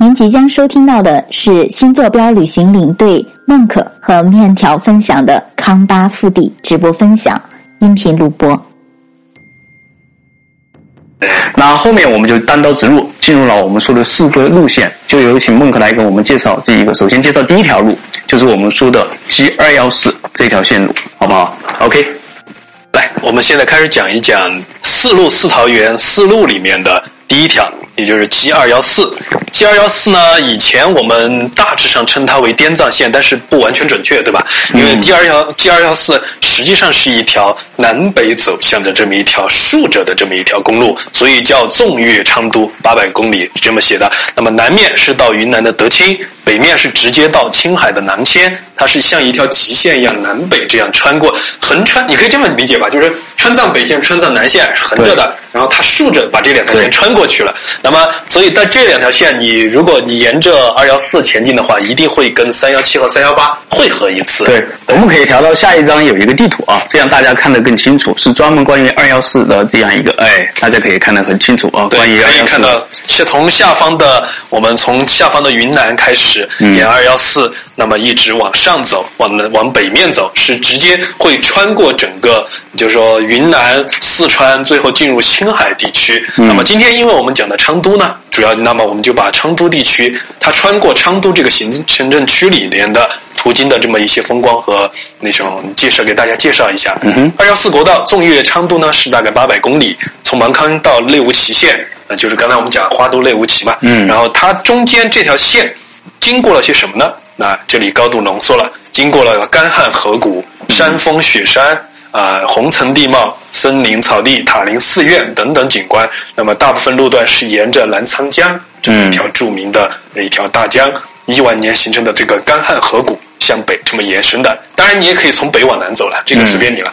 您即将收听到的是新坐标旅行领队孟可和面条分享的康巴腹地直播分享音频录播。那后面我们就单刀直入，进入了我们说的四个路线，就有请孟可来给我们介绍这一个。首先介绍第一条路，就是我们说的 G 二幺四这条线路，好不好？OK，来，我们现在开始讲一讲四路四桃园四路里面的第一条。也就是 G 二幺四，G 二幺四呢，以前我们大致上称它为滇藏线，但是不完全准确，对吧？因为 G 二幺 G 二幺四实际上是一条南北走向的这么一条竖着的这么一条公路，所以叫纵越昌都八百公里这么写的。那么南面是到云南的德钦，北面是直接到青海的南迁，它是像一条极线一样南北这样穿过，横穿，你可以这么理解吧，就是川藏北线、川藏南线是横着的，然后它竖着把这两条线穿过去了。那么，所以在这两条线，你如果你沿着二幺四前进的话，一定会跟三幺七和三幺八汇合一次。对，我们可以调到下一张有一个地图啊，这样大家看得更清楚，是专门关于二幺四的这样一个，哎，大家可以看得很清楚啊。关于可以看到，是从下方的，我们从下方的云南开始沿二幺四。那么一直往上走，往南往北面走，是直接会穿过整个，就是说云南、四川，最后进入青海地区。那么今天，因为我们讲的昌都呢，主要那么我们就把昌都地区，它穿过昌都这个行行政区里面的途经的这么一些风光和那种介绍给大家介绍一下。二幺四国道纵越昌都呢，是大概八百公里，从芒康到内乌齐县，呃，就是刚才我们讲花都内乌齐嘛。嗯。然后它中间这条线经过了些什么呢？那这里高度浓缩了，经过了干旱河谷、山峰雪山、啊红层地貌、森林草地、塔林寺院等等景观。那么大部分路段是沿着澜沧江这一条著名的那一条大江，亿万年形成的这个干旱河谷向北这么延伸的。当然，你也可以从北往南走了，这个随便你了。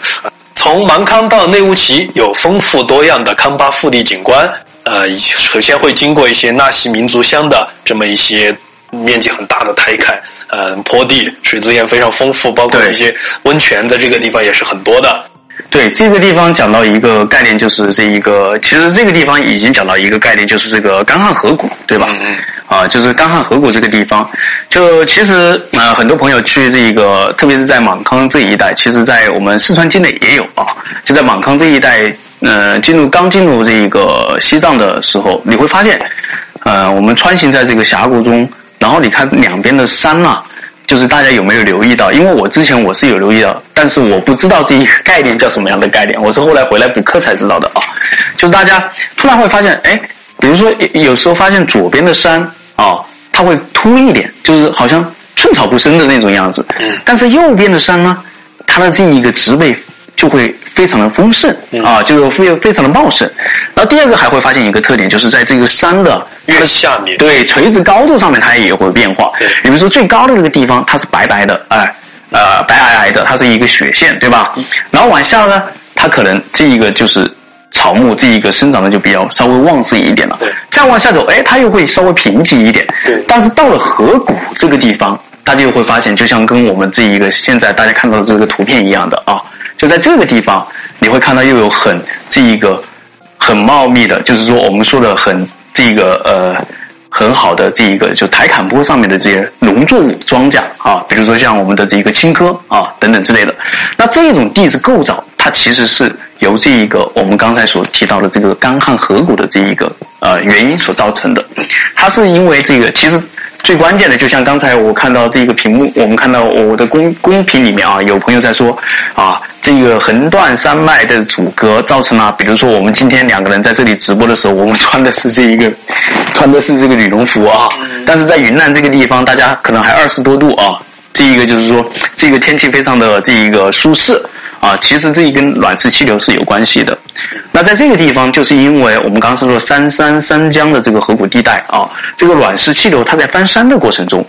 从芒康到内乌齐有丰富多样的康巴腹地景观，呃，首先会经过一些纳西民族乡的这么一些面积很大的台坎。嗯，坡地水资源非常丰富，包括一些温泉，在这个地方也是很多的。对，这个地方讲到一个概念，就是这一个，其实这个地方已经讲到一个概念，就是这个干旱河谷，对吧？嗯。啊，就是干旱河谷这个地方，就其实啊，很多朋友去这一个，特别是在芒康这一带，其实，在我们四川境内也有啊。就在芒康这一带，呃，进入刚进入这一个西藏的时候，你会发现，呃，我们穿行在这个峡谷中。然后你看两边的山呐，就是大家有没有留意到？因为我之前我是有留意到，但是我不知道这一个概念叫什么样的概念，我是后来回来补课才知道的啊。就是大家突然会发现，哎，比如说有时候发现左边的山啊，它会凸一点，就是好像寸草不生的那种样子。嗯。但是右边的山呢，它的这一个植被就会非常的丰盛啊，就是非非常的茂盛。然后第二个还会发现一个特点，就是在这个山的。越下面对垂直高度上面，它也会变化。比如说最高的那个地方，它是白白的，哎，呃，白皑皑的，它是一个雪线，对吧？然后往下呢，它可能这一个就是草木，这一个生长的就比较稍微旺盛一点了。再往下走，哎，它又会稍微贫瘠一点。对但是到了河谷这个地方，大家又会发现，就像跟我们这一个现在大家看到的这个图片一样的啊，就在这个地方，你会看到又有很这一个很茂密的，就是说我们说的很。这个呃很好的这一个就台坎坡上面的这些农作物庄稼啊，比如说像我们的这个青稞啊等等之类的，那这种地质构造，它其实是由这一个我们刚才所提到的这个干旱河谷的这一个呃原因所造成的。它是因为这个其实最关键的，就像刚才我看到这个屏幕，我们看到我的公公屏里面啊，有朋友在说啊。这个横断山脉的阻隔造成了，比如说我们今天两个人在这里直播的时候，我们穿的是这一个，穿的是这个羽绒服啊。但是在云南这个地方，大家可能还二十多度啊。这一个就是说，这个天气非常的这一个舒适啊。其实这一跟暖湿气流是有关系的。那在这个地方，就是因为我们刚刚说三山三江的这个河谷地带啊，这个暖湿气流它在翻山的过程中，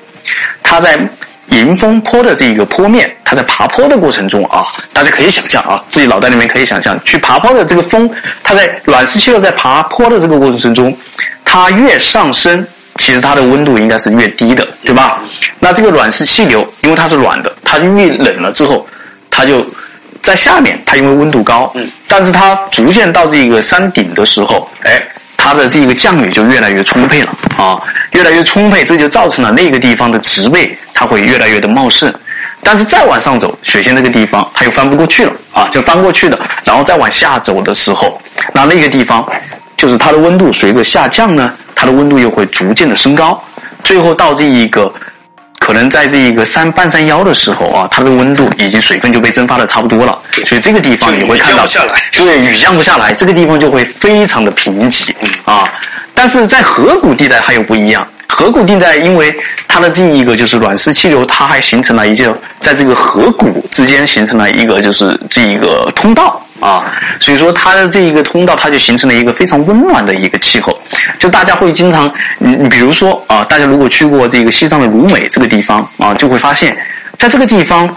它在。迎风坡的这个坡面，它在爬坡的过程中啊，大家可以想象啊，自己脑袋里面可以想象，去爬坡的这个风，它在暖湿气流在爬坡的这个过程中，它越上升，其实它的温度应该是越低的，对吧？那这个暖湿气流，因为它是暖的，它越冷了之后，它就在下面，它因为温度高，嗯，但是它逐渐到这个山顶的时候，哎。它的这个降雨就越来越充沛了啊，越来越充沛，这就造成了那个地方的植被它会越来越的茂盛。但是再往上走，雪线这个地方它又翻不过去了啊，就翻过去了。然后再往下走的时候，那那个地方就是它的温度随着下降呢，它的温度又会逐渐的升高，最后到这一个。可能在这一个山半山腰的时候啊，它的温度已经水分就被蒸发的差不多了，所以这个地方你会看到，对，雨降不下来，这个地方就会非常的贫瘠。啊。但是在河谷地带它又不一样，河谷地带因为它的这一个就是暖湿气流，它还形成了一个在这个河谷之间形成了一个就是这一个通道。啊，所以说它的这一个通道，它就形成了一个非常温暖的一个气候。就大家会经常，你你比如说啊，大家如果去过这个西藏的鲁美这个地方啊，就会发现，在这个地方，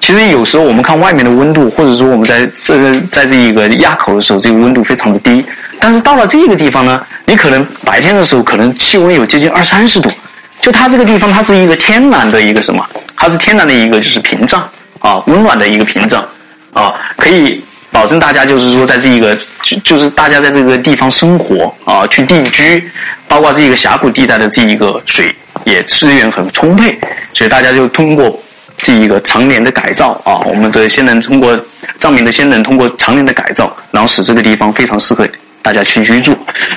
其实有时候我们看外面的温度，或者说我们在这在这一个垭口的时候，这个温度非常的低。但是到了这个地方呢，你可能白天的时候可能气温有接近二三十度。就它这个地方，它是一个天然的一个什么？它是天然的一个就是屏障啊，温暖的一个屏障啊，可以。保证大家就是说，在这一个就就是大家在这个地方生活啊，去定居，包括这一个峡谷地带的这一个水也资源很充沛，所以大家就通过这一个常年的改造啊，我们的先人通过藏民的先人通过常年的改造，然后使这个地方非常适合大家去居住。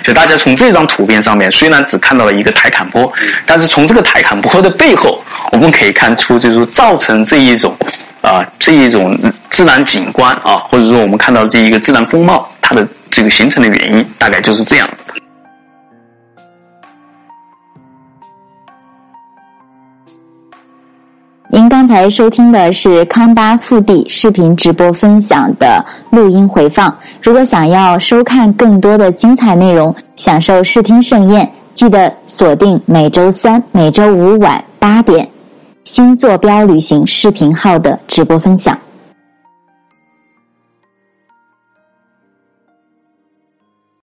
所以大家从这张图片上面虽然只看到了一个台坎坡，但是从这个台坎坡的背后，我们可以看出就是造成这一种。啊，这一种自然景观啊，或者说我们看到这一个自然风貌，它的这个形成的原因，大概就是这样。您刚才收听的是康巴腹地视频直播分享的录音回放。如果想要收看更多的精彩内容，享受视听盛宴，记得锁定每周三、每周五晚八点。新坐标旅行视频号的直播分享。